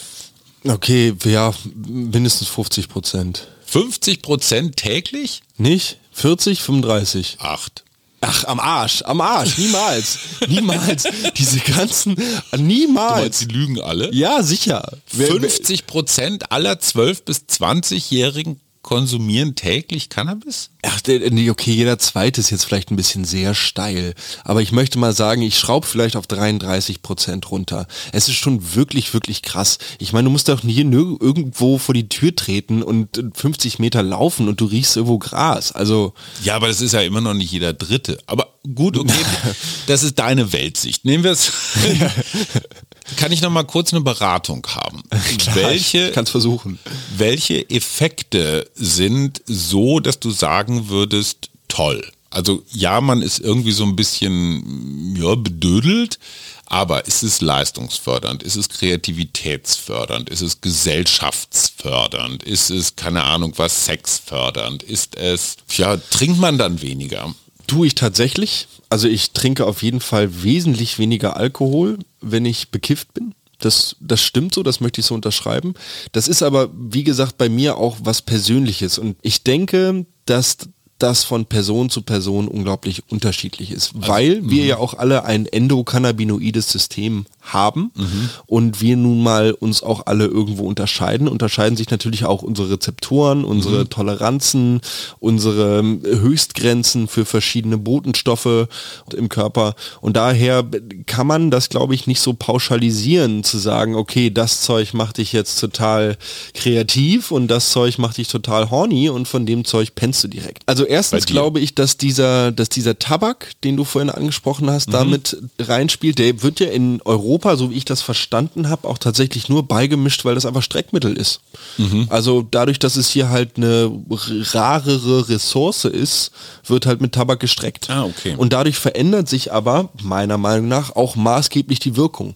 Okay, ja, mindestens 50 Prozent. 50 Prozent täglich? Nicht? 40, 35. Acht. Ach, am Arsch, am Arsch, niemals. niemals. Diese ganzen, Du niemals. meinst, die lügen alle? Ja, sicher. Wer- 50 Prozent aller 12- bis 20-Jährigen konsumieren täglich Cannabis? Ach, nee, okay, jeder zweite ist jetzt vielleicht ein bisschen sehr steil. Aber ich möchte mal sagen, ich schraube vielleicht auf 33 Prozent runter. Es ist schon wirklich, wirklich krass. Ich meine, du musst doch hier nirg- irgendwo vor die Tür treten und äh, 50 Meter laufen und du riechst irgendwo Gras. Also, Ja, aber das ist ja immer noch nicht jeder Dritte. Aber gut, okay, das ist deine Weltsicht. Nehmen wir es. Kann ich noch mal kurz eine Beratung haben? welche, ich kann's versuchen. welche Effekte sind so, dass du sagen würdest, toll? Also ja, man ist irgendwie so ein bisschen ja, bedödelt, aber ist es leistungsfördernd? Ist es kreativitätsfördernd? Ist es gesellschaftsfördernd? Ist es, keine Ahnung, was sexfördernd? Ist es, ja, trinkt man dann weniger? Tue ich tatsächlich. Also ich trinke auf jeden Fall wesentlich weniger Alkohol, wenn ich bekifft bin. Das, das stimmt so, das möchte ich so unterschreiben. Das ist aber, wie gesagt, bei mir auch was Persönliches. Und ich denke, dass das von Person zu Person unglaublich unterschiedlich ist, weil wir ja auch alle ein endokannabinoides System haben und wir nun mal uns auch alle irgendwo unterscheiden. Unterscheiden sich natürlich auch unsere Rezeptoren, unsere Toleranzen, unsere ähm, Höchstgrenzen für verschiedene Botenstoffe im Körper. Und daher kann man das, glaube ich, nicht so pauschalisieren, zu sagen, okay, das Zeug macht dich jetzt total kreativ und das Zeug macht dich total horny und von dem Zeug pennst du direkt. Also erstens glaube ich, dass dieser, dass dieser Tabak, den du vorhin angesprochen hast, damit reinspielt, der wird ja in Europa, so wie ich das verstanden habe, auch tatsächlich nur beigemischt, weil das einfach Streckmittel ist. Also dadurch, dass es hier halt eine rarere Ressource ist, wird halt mit Tabak gestreckt. Ah, okay. Und dadurch verändert sich aber, meiner Meinung nach, auch maßgeblich die Wirkung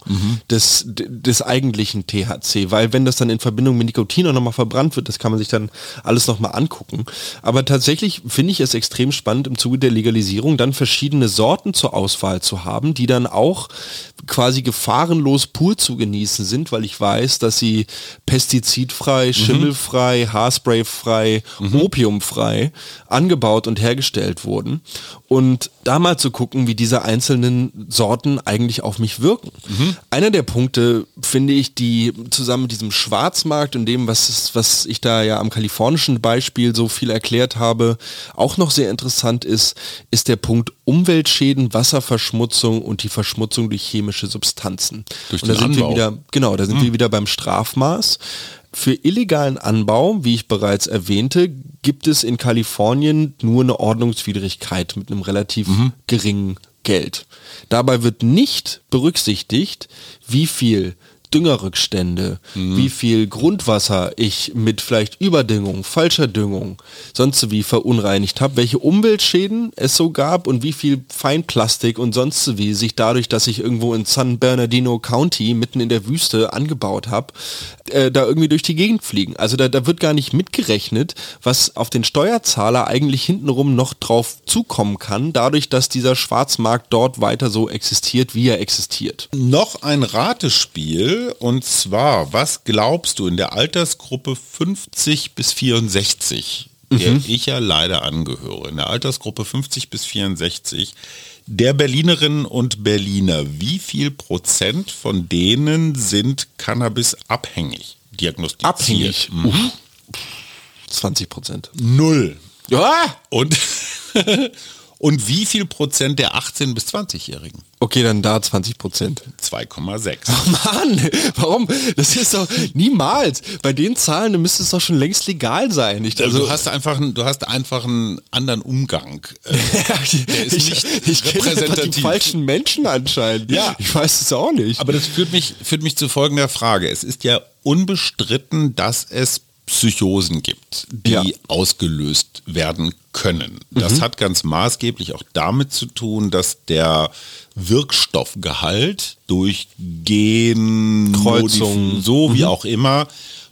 des, d- des eigentlichen THC, weil wenn das dann in Verbindung mit Nikotin auch nochmal verbrannt wird, das kann man sich dann alles nochmal angucken. Aber tatsächlich finde ich es extrem spannend, im Zuge der Legalisierung dann verschiedene Sorten zur Auswahl zu haben, die dann auch quasi gefahrenlos pur zu genießen sind, weil ich weiß, dass sie pestizidfrei, schimmelfrei, haarsprayfrei, opiumfrei angebaut und hergestellt wurden. Und da mal zu gucken, wie diese einzelnen Sorten eigentlich auf mich wirken. Einer der Punkte, finde ich, die zusammen mit diesem Schwarzmarkt und dem, was, es- was ich da ja am kalifornischen Beispiel so viel erklärt habe, auch noch sehr interessant ist, ist der Punkt Umweltschäden, Wasserverschmutzung und die Verschmutzung durch chemische Substanzen. Durch und da sind wir Anbau. wieder, genau, da sind wir wieder beim Strafmaß. Für illegalen Anbau, wie ich bereits erwähnte, gibt es in Kalifornien nur eine Ordnungswidrigkeit mit einem relativ mhm. geringen Geld. Dabei wird nicht berücksichtigt, wie viel Düngerrückstände, mhm. wie viel Grundwasser ich mit vielleicht Überdüngung, falscher Düngung, sonst wie verunreinigt habe, welche Umweltschäden es so gab und wie viel Feinplastik und sonst wie sich dadurch, dass ich irgendwo in San Bernardino County mitten in der Wüste angebaut habe, äh, da irgendwie durch die Gegend fliegen. Also da, da wird gar nicht mitgerechnet, was auf den Steuerzahler eigentlich hintenrum noch drauf zukommen kann, dadurch, dass dieser Schwarzmarkt dort weiter so existiert, wie er existiert. Noch ein Ratespiel und zwar, was glaubst du in der Altersgruppe 50 bis 64, der mhm. ich ja leider angehöre, in der Altersgruppe 50 bis 64, der Berlinerinnen und Berliner, wie viel Prozent von denen sind Cannabis abhängig diagnostiziert? Abhängig? Mhm. 20 Prozent. Null. Ja. Und Und wie viel Prozent der 18- bis 20-Jährigen? Okay, dann da 20 Prozent. 2,6. Oh Mann, warum? Das ist doch niemals. Bei den Zahlen müsste es doch schon längst legal sein. Ich, also, du hast einfach, du hast einfach einen anderen Umgang. Der ist ich, nicht ich repräsentativ. die falschen Menschen anscheinend. Ja. Ich weiß es auch nicht. Aber das führt mich, führt mich zu folgender Frage. Es ist ja unbestritten, dass es Psychosen gibt, die ja. ausgelöst werden können. Das mhm. hat ganz maßgeblich auch damit zu tun, dass der Wirkstoffgehalt durch Gen, Kreuzung, so wie mhm. auch immer,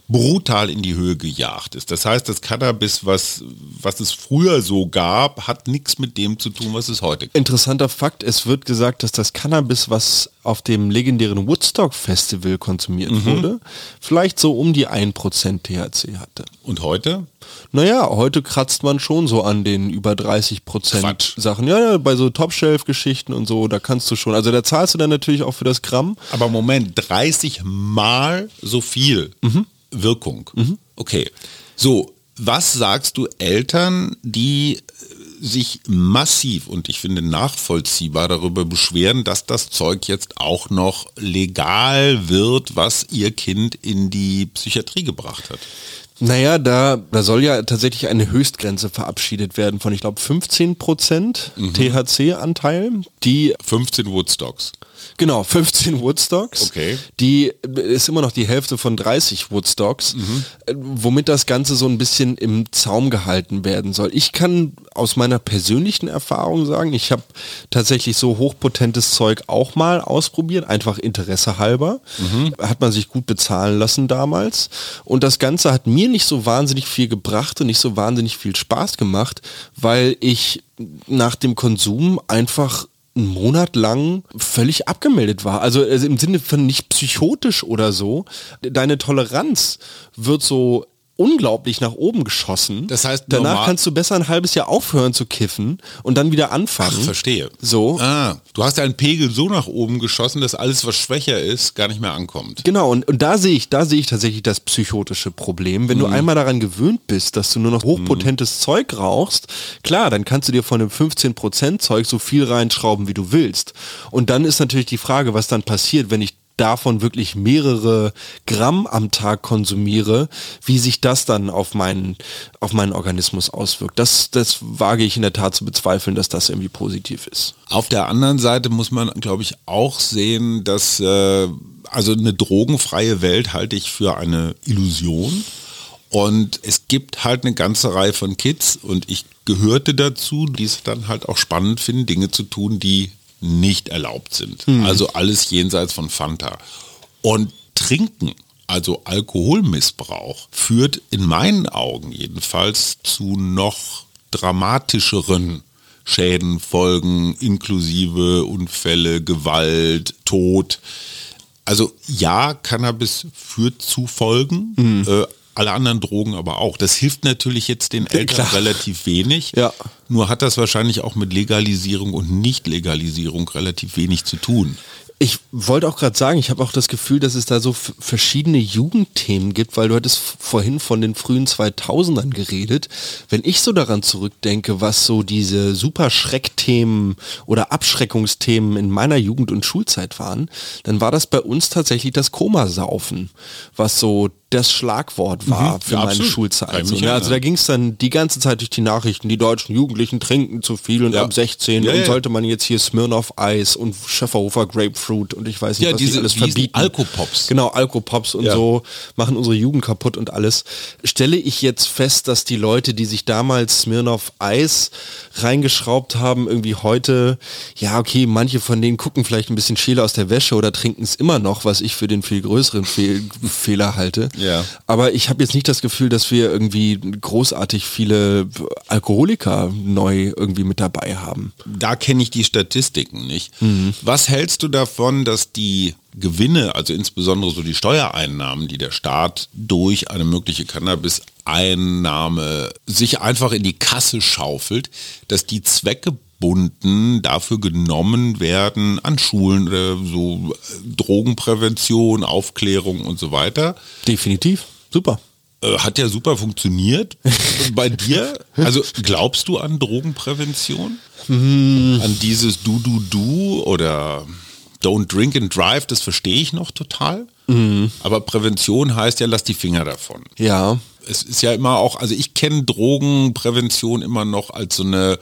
brutal in die Höhe gejagt ist. Das heißt, das Cannabis, was, was es früher so gab, hat nichts mit dem zu tun, was es heute gibt. Interessanter Fakt, es wird gesagt, dass das Cannabis, was auf dem legendären Woodstock Festival konsumiert mhm. wurde, vielleicht so um die 1% THC hatte. Und heute? Naja, heute kratzt man schon so an den über 30 Prozent Sachen. Ja, ja, bei so Top-Shelf-Geschichten und so, da kannst du schon. Also da zahlst du dann natürlich auch für das Gramm. Aber Moment, 30 mal so viel. Mhm. Wirkung. Mhm. Okay. So, was sagst du Eltern, die sich massiv und ich finde nachvollziehbar darüber beschweren, dass das Zeug jetzt auch noch legal wird, was ihr Kind in die Psychiatrie gebracht hat? Naja, da, da soll ja tatsächlich eine Höchstgrenze verabschiedet werden von, ich glaube, 15 Prozent mhm. THC-Anteil. Die 15 Woodstocks. Genau, 15 Woodstocks. Okay. Die ist immer noch die Hälfte von 30 Woodstocks, mhm. womit das Ganze so ein bisschen im Zaum gehalten werden soll. Ich kann aus meiner persönlichen Erfahrung sagen, ich habe tatsächlich so hochpotentes Zeug auch mal ausprobiert, einfach Interesse halber. Mhm. Hat man sich gut bezahlen lassen damals. Und das Ganze hat mir nicht so wahnsinnig viel gebracht und nicht so wahnsinnig viel Spaß gemacht, weil ich nach dem Konsum einfach einen Monat lang völlig abgemeldet war. Also, also im Sinne von nicht psychotisch oder so. Deine Toleranz wird so unglaublich nach oben geschossen. Das heißt, danach kannst du besser ein halbes Jahr aufhören zu kiffen und dann wieder anfangen. Ach, verstehe. So. Ah, du hast deinen Pegel so nach oben geschossen, dass alles, was schwächer ist, gar nicht mehr ankommt. Genau, und, und da sehe ich, da sehe ich tatsächlich das psychotische Problem. Wenn mhm. du einmal daran gewöhnt bist, dass du nur noch hochpotentes mhm. Zeug rauchst, klar, dann kannst du dir von dem 15% Zeug so viel reinschrauben, wie du willst. Und dann ist natürlich die Frage, was dann passiert, wenn ich davon wirklich mehrere Gramm am Tag konsumiere, wie sich das dann auf meinen, auf meinen Organismus auswirkt. Das, das wage ich in der Tat zu bezweifeln, dass das irgendwie positiv ist. Auf der anderen Seite muss man, glaube ich, auch sehen, dass äh, also eine drogenfreie Welt halte ich für eine Illusion. Und es gibt halt eine ganze Reihe von Kids und ich gehörte dazu, die es dann halt auch spannend finden, Dinge zu tun, die nicht erlaubt sind. Mhm. Also alles jenseits von Fanta. Und Trinken, also Alkoholmissbrauch, führt in meinen Augen jedenfalls zu noch dramatischeren Schäden, Folgen, inklusive Unfälle, Gewalt, Tod. Also ja, Cannabis führt zu Folgen, mhm. äh, alle anderen Drogen aber auch. Das hilft natürlich jetzt den Eltern Klar. relativ wenig. Ja. Nur hat das wahrscheinlich auch mit Legalisierung und Nicht-Legalisierung relativ wenig zu tun. Ich wollte auch gerade sagen, ich habe auch das Gefühl, dass es da so verschiedene Jugendthemen gibt, weil du hattest vorhin von den frühen 2000ern geredet. Wenn ich so daran zurückdenke, was so diese super Schreckthemen oder Abschreckungsthemen in meiner Jugend und Schulzeit waren, dann war das bei uns tatsächlich das Komasaufen, was so das Schlagwort war mhm, für ja, meine absolut. Schulzeit. So, ne? Also da ging es dann die ganze Zeit durch die Nachrichten, die deutschen Jugendlichen trinken zu viel und ja. ab 16 ja, und sollte man jetzt hier Smirnoff Eis und Schäferhofer Grapefruit und ich weiß nicht, was diese, die alles verbieten. Alkopops. Genau, Alkopops und so machen unsere Jugend kaputt und alles. Stelle ich jetzt fest, dass die Leute, die sich damals Smirnoff Eis reingeschraubt haben, irgendwie heute, ja okay, manche von denen gucken vielleicht ein bisschen schäler aus der Wäsche oder trinken es immer noch, was ich für den viel größeren Fehl Fehler halte. Ja. Aber ich habe jetzt nicht das Gefühl, dass wir irgendwie großartig viele Alkoholiker neu irgendwie mit dabei haben. Da kenne ich die Statistiken nicht. Mhm. Was hältst du davon, dass die Gewinne, also insbesondere so die Steuereinnahmen, die der Staat durch eine mögliche Cannabis-Einnahme sich einfach in die Kasse schaufelt, dass die Zwecke Bunden dafür genommen werden an Schulen oder so Drogenprävention, Aufklärung und so weiter. Definitiv. Super. Äh, hat ja super funktioniert. Bei dir, also glaubst du an Drogenprävention? Hm. An dieses Du, Du, Du oder Don't Drink and Drive, das verstehe ich noch total. Mhm. Aber Prävention heißt ja, lass die Finger davon. Ja. Es ist ja immer auch, also ich kenne Drogenprävention immer noch als so eine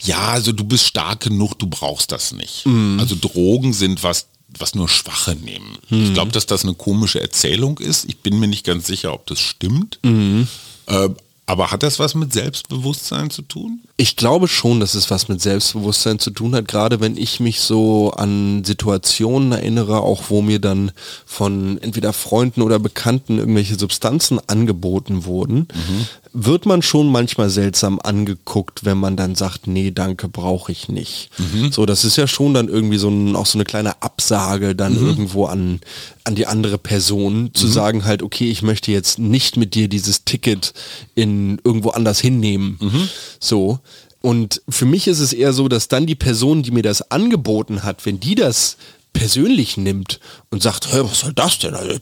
ja, also du bist stark genug, du brauchst das nicht. Mhm. Also Drogen sind was, was nur Schwache nehmen. Mhm. Ich glaube, dass das eine komische Erzählung ist. Ich bin mir nicht ganz sicher, ob das stimmt. Mhm. Äh, aber hat das was mit Selbstbewusstsein zu tun? Ich glaube schon, dass es was mit Selbstbewusstsein zu tun hat, gerade wenn ich mich so an Situationen erinnere, auch wo mir dann von entweder Freunden oder Bekannten irgendwelche Substanzen angeboten wurden, mhm. Wird man schon manchmal seltsam angeguckt, wenn man dann sagt, nee, danke, brauche ich nicht. Mhm. So, das ist ja schon dann irgendwie so ein, auch so eine kleine Absage dann mhm. irgendwo an, an die andere Person, zu mhm. sagen halt, okay, ich möchte jetzt nicht mit dir dieses Ticket in irgendwo anders hinnehmen. Mhm. So. Und für mich ist es eher so, dass dann die Person, die mir das angeboten hat, wenn die das persönlich nimmt und sagt, hey, was soll das denn? Also,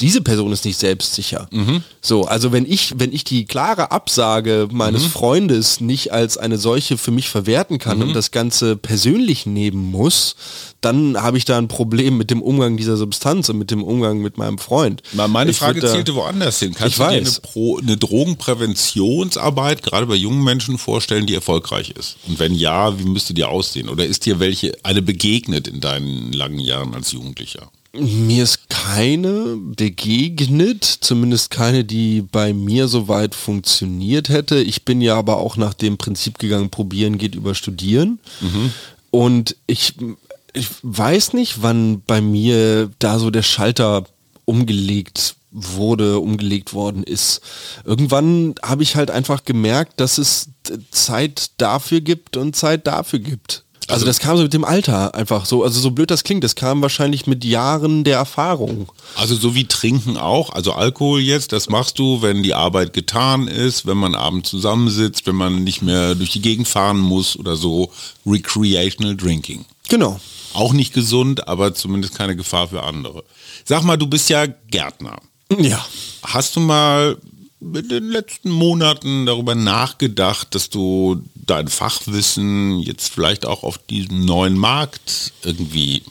diese Person ist nicht selbstsicher. Mhm. So, also wenn ich, wenn ich die klare Absage meines mhm. Freundes nicht als eine solche für mich verwerten kann mhm. und das Ganze persönlich nehmen muss, dann habe ich da ein Problem mit dem Umgang dieser Substanz und mit dem Umgang mit meinem Freund. Meine ich Frage zielte woanders hin. Kannst ich du weiß. dir eine, Pro, eine Drogenpräventionsarbeit gerade bei jungen Menschen vorstellen, die erfolgreich ist? Und wenn ja, wie müsste die aussehen? Oder ist dir welche eine begegnet in deinen langen Jahren als Jugendlicher? Mir ist keine begegnet, zumindest keine, die bei mir soweit funktioniert hätte. Ich bin ja aber auch nach dem Prinzip gegangen, probieren geht über studieren. Mhm. Und ich ich weiß nicht, wann bei mir da so der Schalter umgelegt wurde, umgelegt worden ist. Irgendwann habe ich halt einfach gemerkt, dass es Zeit dafür gibt und Zeit dafür gibt. Also, also das kam so mit dem Alter einfach so, also so blöd das klingt, das kam wahrscheinlich mit Jahren der Erfahrung. Also so wie Trinken auch, also Alkohol jetzt, das machst du, wenn die Arbeit getan ist, wenn man abends zusammensitzt, wenn man nicht mehr durch die Gegend fahren muss oder so, recreational drinking. Genau. Auch nicht gesund, aber zumindest keine Gefahr für andere. Sag mal, du bist ja Gärtner. Ja. Hast du mal in den letzten Monaten darüber nachgedacht, dass du dein Fachwissen jetzt vielleicht auch auf diesem neuen Markt irgendwie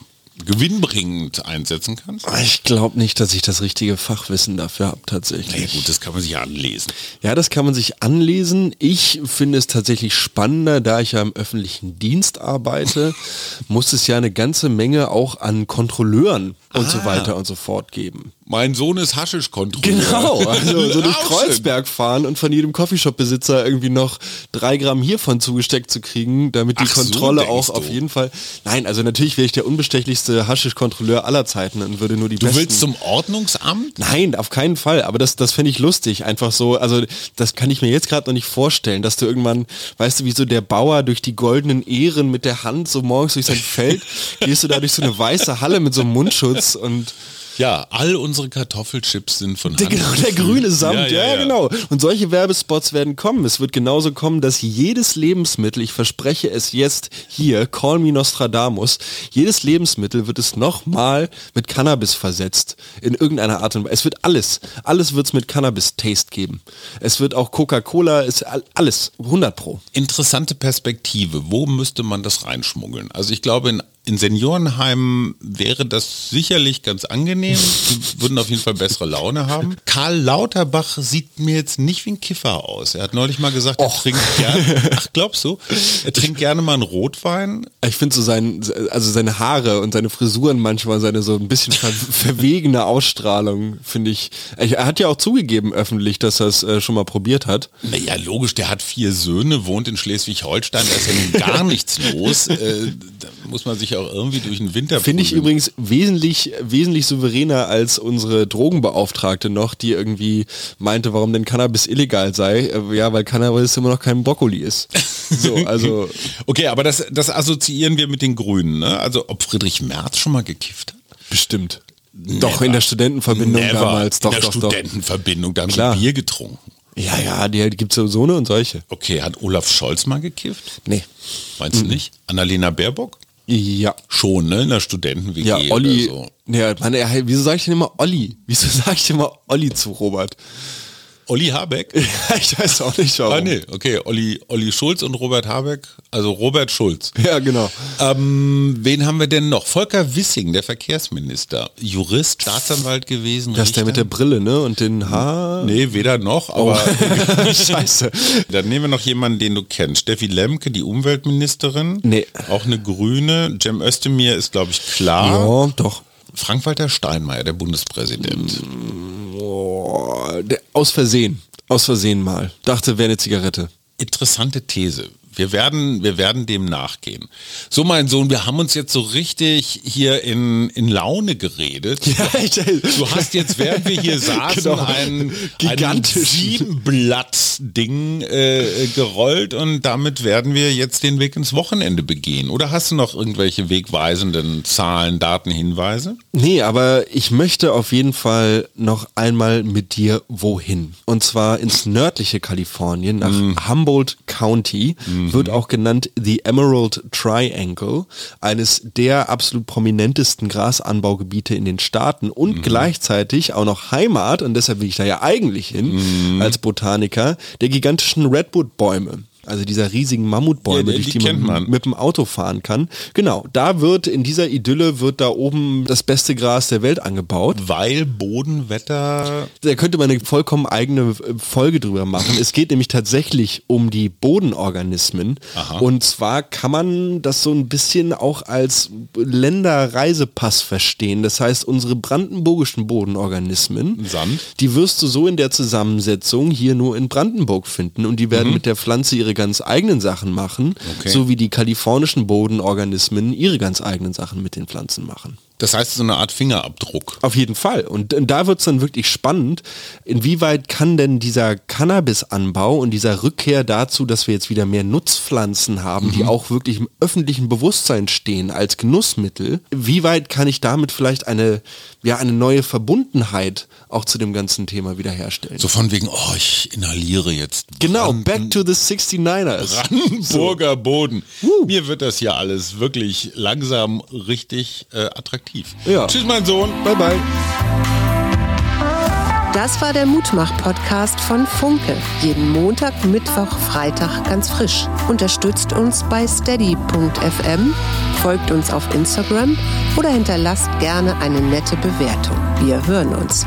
gewinnbringend einsetzen kannst? Ich glaube nicht, dass ich das richtige Fachwissen dafür habe tatsächlich. Ja gut, das kann man sich anlesen. Ja, das kann man sich anlesen. Ich finde es tatsächlich spannender, da ich ja im öffentlichen Dienst arbeite, muss es ja eine ganze Menge auch an Kontrolleuren und ah. so weiter und so fort geben. Mein Sohn ist Haschisch-Kontrolleur. Genau, also so durch Kreuzberg fahren und von jedem Coffeeshop-Besitzer irgendwie noch drei Gramm hiervon zugesteckt zu kriegen, damit die Ach Kontrolle so, auch auf jeden Fall. Nein, also natürlich wäre ich der unbestechlichste Haschisch-Kontrolleur aller Zeiten und würde nur die Du besten willst zum Ordnungsamt? Nein, auf keinen Fall. Aber das, das fände ich lustig. Einfach so, also das kann ich mir jetzt gerade noch nicht vorstellen, dass du irgendwann, weißt du, wie so der Bauer durch die goldenen Ehren mit der Hand so morgens durch sein Feld, gehst du da durch so eine weiße Halle mit so einem Mundschutz und Ja, all unsere Kartoffelchips sind von Der, der grüne Samt, ja, Ja, ja, genau. Und solche Werbespots werden kommen. Es wird genauso kommen, dass jedes Lebensmittel, ich verspreche es jetzt hier, call me Nostradamus, jedes Lebensmittel wird es nochmal mit Cannabis versetzt. In irgendeiner Art und Weise. Es wird alles, alles wird es mit Cannabis-Taste geben. Es wird auch Coca-Cola, ist all- alles, 100 pro. Interessante Perspektive. Wo müsste man das reinschmuggeln? Also ich glaube, in, in Seniorenheimen wäre das sicherlich ganz angenehm. Die würden auf jeden Fall bessere Laune haben. Karl Lauterbach sieht mir jetzt nicht wie ein Kiffer aus. Er hat neulich mal gesagt, er trinkt gerne. Ach, glaubst du? Er trinkt gerne mal einen Rotwein. Ich finde so sein, also seine Haare und seine Frisuren manchmal, seine so ein bisschen ver verwegene Ausstrahlung, finde ich. Er hat ja auch zugegeben öffentlich, dass er es äh, schon mal probiert hat. Naja, logisch, der hat vier Söhne, wohnt in Schleswig-Holstein, da ist ja nun gar nichts los. Äh, da muss man sich auch irgendwie durch den Winter Finde ich übrigens wesentlich, wesentlich souveräner als unsere Drogenbeauftragte noch, die irgendwie meinte, warum denn Cannabis illegal sei. Äh, Ja, weil Cannabis immer noch kein Brokkoli ist. So, also Okay, aber das, das assoziieren wir mit den Grünen. Ne? Also ob Friedrich Merz schon mal gekifft hat? bestimmt. Doch, in der Studentenverbindung Never. damals. Doch, in der doch, doch. Studentenverbindung, da haben Klar. sie Bier getrunken. Ja, ja, die gibt es so eine und solche. Okay, hat Olaf Scholz mal gekifft? Nee. Meinst Mhm. du nicht? Annalena Baerbock? Ja. Schon, ne? In der Studenten-WG Ja, Olli. oder so. Ja, meine, er- wieso sage ich denn immer Olli? Wieso sage ich immer Olli zu Robert? Olli Habeck? ich weiß auch nicht warum. Ah, nee, okay. Olli, Olli Schulz und Robert Habeck. Also Robert Schulz. Ja, genau. Ähm, wen haben wir denn noch? Volker Wissing, der Verkehrsminister. Jurist, Staatsanwalt gewesen. Das ist der mit der Brille, ne? Und den Haar. Nee, weder noch, aber Scheiße. dann nehmen wir noch jemanden, den du kennst. Steffi Lemke, die Umweltministerin. Nee. Auch eine Grüne. Cem Özdemir ist, glaube ich, klar. Ja, doch. Frank-Walter Steinmeier, der Bundespräsident. Boah, der, aus Versehen. Aus Versehen mal. Dachte, wäre eine Zigarette. Interessante These. Wir werden, wir werden dem nachgehen. So, mein Sohn, wir haben uns jetzt so richtig hier in, in Laune geredet. Du hast jetzt, während wir hier saßen, Genau. ein, ein Gigantisch. Siebenblatt-Ding äh, gerollt und damit werden wir jetzt den Weg ins Wochenende begehen. Oder hast du noch irgendwelche wegweisenden Zahlen, Daten, Hinweise? Nee, aber ich möchte auf jeden Fall noch einmal mit dir wohin. Und zwar ins nördliche Kalifornien, nach Humboldt County, wird auch genannt The Emerald Triangle, eines der absolut prominentesten Grasanbaugebiete in den Staaten und gleichzeitig auch noch Heimat, und deshalb will ich da ja eigentlich hin, als Botaniker, der gigantischen Redwood-Bäume. Also dieser riesigen Mammutbäume, Ja, die- durch die die, man, man. mit dem Auto fahren kann. Genau, da wird in dieser Idylle wird da oben das beste Gras der Welt angebaut. Weil Bodenwetter Da könnte man eine vollkommen eigene äh, Folge drüber machen. Es geht nämlich tatsächlich um die Bodenorganismen. Und zwar kann man das so ein bisschen auch als Länderreisepass verstehen. Das heißt, unsere brandenburgischen Bodenorganismen, Sand. die wirst du so in der Zusammensetzung hier nur in Brandenburg finden. Und die werden mit der Pflanze ihre ganz eigenen Sachen machen, Okay. so wie die kalifornischen Bodenorganismen ihre ganz eigenen Sachen mit den Pflanzen machen. Das heißt, so eine Art Fingerabdruck. Auf jeden Fall. Und da wird es dann wirklich spannend, inwieweit kann denn dieser Cannabisanbau und dieser Rückkehr dazu, dass wir jetzt wieder mehr Nutzpflanzen haben, die auch wirklich im öffentlichen Bewusstsein stehen als Genussmittel, wie weit kann ich damit vielleicht eine, ja, eine neue Verbundenheit auch zu dem ganzen Thema wiederherstellen? So von wegen, oh, ich inhaliere jetzt. genau, Branden- back to the 69ers. Brandenburger Boden. Mir wird das ja alles wirklich langsam richtig äh, attraktiv. Ja. Tschüss, mein Sohn. Bye bye. Das war der Mutmach-Podcast von Funke. Jeden Montag, Mittwoch, Freitag ganz frisch. Unterstützt uns bei steady.fm, folgt uns auf Instagram oder hinterlasst gerne eine nette Bewertung. Wir hören uns.